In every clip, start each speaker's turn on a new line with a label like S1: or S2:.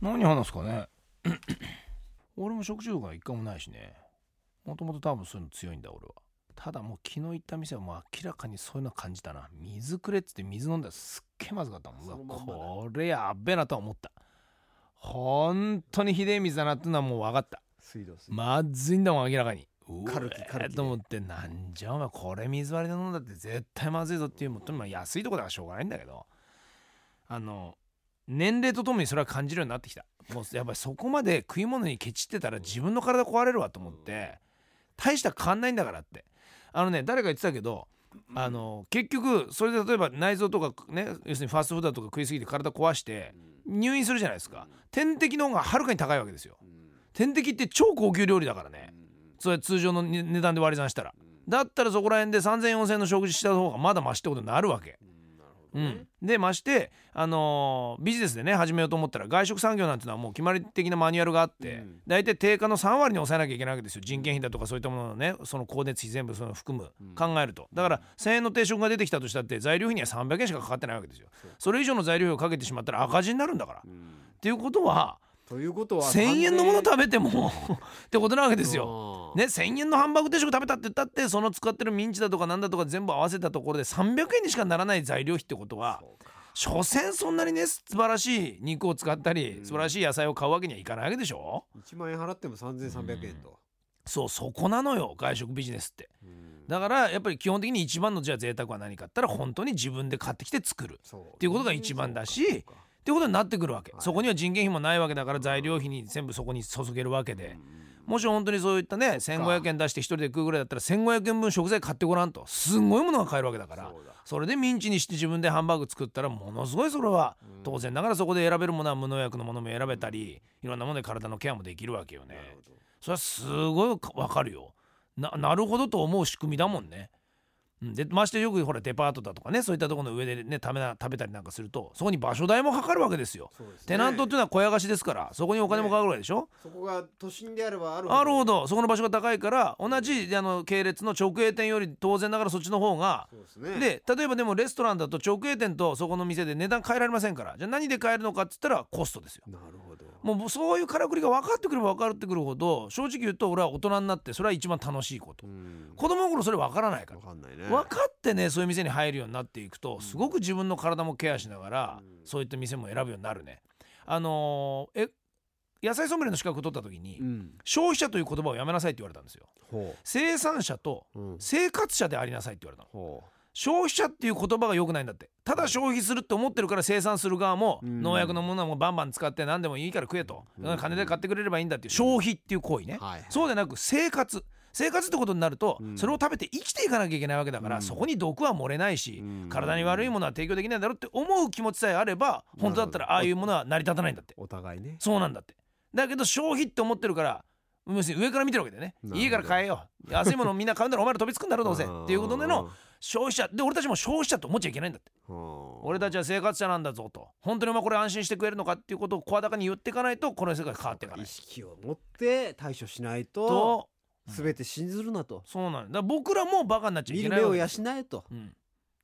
S1: 何話すかね？俺も食中毒は一回もないしね。もともと多分そういうの強いんだ俺は。ただもう昨日行った店はもう明らかにそういうの感じたな。水くれっつって水飲んだらすっげえまずかったもん。うわこれやっべえなとは思った。本当にひでえ水だなっていうのはもう分かった。
S2: 水道水。
S1: まずいんだもん明らかに。
S2: カルキカ
S1: と思ってなんじゃお前これ水割りで飲んだって絶対まずいぞっていうもうと安いとこだからしょうがないんだけど。あの年齢とともにそれは感じるようになってきた。もうやっぱりそこまで食い物にケチってたら自分の体壊れるわと思って大した変わんないんだからって。あのね誰か言ってたけどあの結局それで例えば内臓とかね要するにファーストフードとか食いすぎて体壊して入院するじゃないですか。点滴の方がはるかに高いわけですよ。点滴って超高級料理だからね。それ通常の値段で割り算したら。だったらそこら辺で30004000円の食事した方がまだマシってことになるわけ。うん、でまして、あのービジネスでね始めようと思ったら外食産業なんていうのはもう決まり的なマニュアルがあって、
S2: うん。
S1: 大体定価の3割に抑えなきゃいけないわけですよ。人件費だとかそういったものをねその光熱費全部その含む、考えると。だから1,000円の定食が出てきたとしたって材料費には300円しかかかってないわけですよ。それ以上の材料費をかけてしまったら赤字になるんだから、っていうことは
S2: ということは
S1: 1,000円のもの食べても ってことなわけですよ。
S2: よ
S1: ね、1,000円のハンバーグ定食食べたって言ったってその使ってるミンチだとかなんだとか全部合わせたところで300円にしかならない材料費ってことは所詮そんなにね素晴らしい肉を使ったり素晴らしい野菜を買うわけにはいかないわけでしょ
S2: ？1万円払っても3300円と。
S1: そうそこなのよ外食ビジネスって。だからやっぱり基本的に一番のじゃあ贅沢は何かったら本当に自分で買ってきて作る。っていうことが一番だしっていうことになってくるわけ、
S2: はい。
S1: そこには人件費もないわけだから材料費に全部そこに注げるわけで、もし本当にそういったね1500円出して一人で食うぐらいだったら1500円分食材買ってごらんと。すんごいものが買えるわけだから。
S2: そ
S1: れでミンチにして自分でハンバーグ作ったらものすごいそれは当然ながらそこで選べるものは無農薬のものも選べたりいろんなもので体のケアもできるわけよね。それはすごいわかるよ。ななるほどと思う仕組みだもんねうん。でましてよくほらデパートだとかねそういったところの上でね食べな食べたりなんかするとそこに場所代もかかるわけですよ。
S2: ね。
S1: テナントっていうのは小屋貸しですからそこにお金もかかるわけでしょ、
S2: そこが都心であればある
S1: あるほど。そこの場所が高いから同じあの系列の直営店より当然ながらそっちの方が
S2: ですね。
S1: で例えばでもレストランだと直営店とそこの店で値段変えられませんからじゃあ何で買えるのかっつったらコストですよ。
S2: なるほど
S1: もうそういうからくりが分かってくれば分かってくるほど正直言うと俺は大人になってそれは一番楽しいこと。
S2: うん。
S1: 子供の頃それ分からないから。
S2: わかんないね。
S1: 分かってねそういう店に入るようになっていくとすごく自分の体もケアしながら
S2: うん。
S1: そういった店も選ぶようになるね。あのーえ野菜ソムリエの資格を取った時に
S2: うん。
S1: 消費者という言葉をやめなさいって言われたんですよ。
S2: ほ
S1: 生産者と生活者でありなさいって言われたの。
S2: ほ
S1: 消費者っていう言葉が良くないんだって。ただ消費するって思ってるから生産する側も
S2: うん。
S1: 農薬のものもバンバン使って何でもいいから食えと。
S2: うん。
S1: 金で買ってくれればいいんだっていう。消費っていう行為ね。そうでなく生活。生活ってことになると
S2: うん。
S1: それを食べて生きていかなきゃいけないわけだか
S2: うん。
S1: らそこに毒は漏れないし
S2: うん。
S1: 体に悪いものは提供できないだろうって思う気持ちさえあれば本当だったらああいうものは成り立たないんだって。
S2: お互いね。
S1: そうなんだって。だけど消費って思ってるから要するに上から見てるわけでね。
S2: なるほど。
S1: いいから買えよ。安いものみんな買うんだらお前ら飛びつくんだろどうせ。っていうことでの消費者で俺たちも消費者と思っちゃいけないんだって。俺たちは生活者なんだぞと。本当にお前これ安心して食えるのかっていうことを声高に言っていかないとこの世界変わっていかない。
S2: 意識を持って対処しないと
S1: と
S2: 全て信ずるなと。
S1: そうなんだ。僕らもバカになっちゃい
S2: 見
S1: けないわけ
S2: る目を養えと。
S1: うん。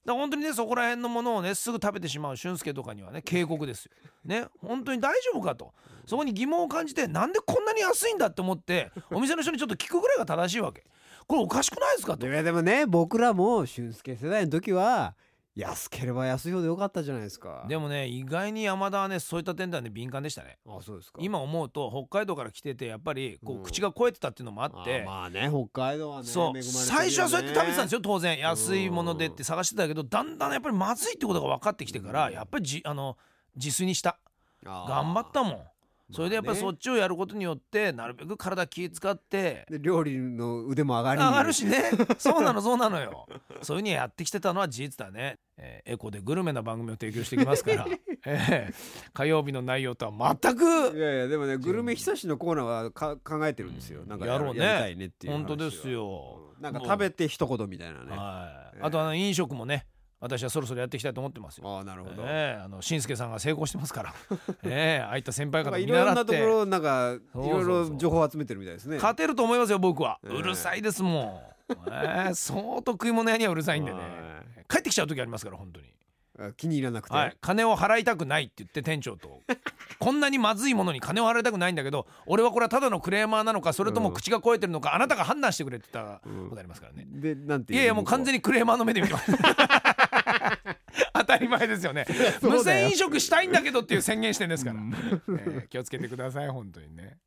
S1: だ本当にねそこら辺のものをねすぐ食べてしまう俊介とかにはね警告ですよ。ね。本当に大丈夫かと。そこに疑問を感じてなんでこんなに安いんだって思ってお店の人にちょっと聞くぐらいが正しいわけこれおかしくないですかと。
S2: いやでもね僕らも俊介世代の時は安ければ安いほどよかったじゃないですか。
S1: でもね意外に山田はねそういった点ではね敏感でしたね。
S2: あそうですか。
S1: 今思うと北海道から来ててやっぱりこ
S2: うん。
S1: う口が肥えてたっていうのもあって、
S2: あまあね北海道はね
S1: そう。
S2: ね。
S1: 最初はそうやって食べてたんですよ当然。安いものでって探してたけどだんだんやっぱりまずいってことが分かってきてから
S2: うん。
S1: やっぱりじあの自炊にした。頑張ったもんそれでやっぱそっちをやることによってなるべく体気使って
S2: で料理の腕も上がり
S1: 上がるしね。そうなのそうなのよ。そういうふうにやってきてたのは事実だね、えーエコでグルメな番組を提供してきますから、えー火曜日の内容とは全
S2: い
S1: く
S2: やいやでもねグルメ久しのコーナーはか考えてるんですよ。なんか
S1: やろうね。
S2: やりたいねっていう
S1: 本当ですよ。
S2: うん。なんか食べて一言みたいなね。あ
S1: はい。
S2: えー。
S1: あとあの飲食もね私はそろそろやっていきたいと思ってますよ。
S2: ああなるほど。
S1: えー、あの新助さんが成功してますから。ええー、ああいった先輩方見
S2: 習って。いろんなところなんかいろいろ情報集めてるみたいですね。
S1: 勝てると思いますよ僕は。うるさいですもん。え、えー、相当食い物屋にはうるさいんでね。帰ってきちゃう時ありますから本当に。
S2: 気に入らなくて、
S1: はい、金を払いたくないって言って店長と こんなにまずいものに金を払いたくないんだけど俺はこれはただのクレーマーなのかそれとも口が肥えてるのか、うん、あなたが判断してくれって言ったことありますからね、
S2: でなんて
S1: いやいやもう完全
S2: に
S1: クレーマーの目で見てますたり前ですよね。無銭飲食したいんだけどっていう宣言してんですから、えー、気をつけてください本当にね。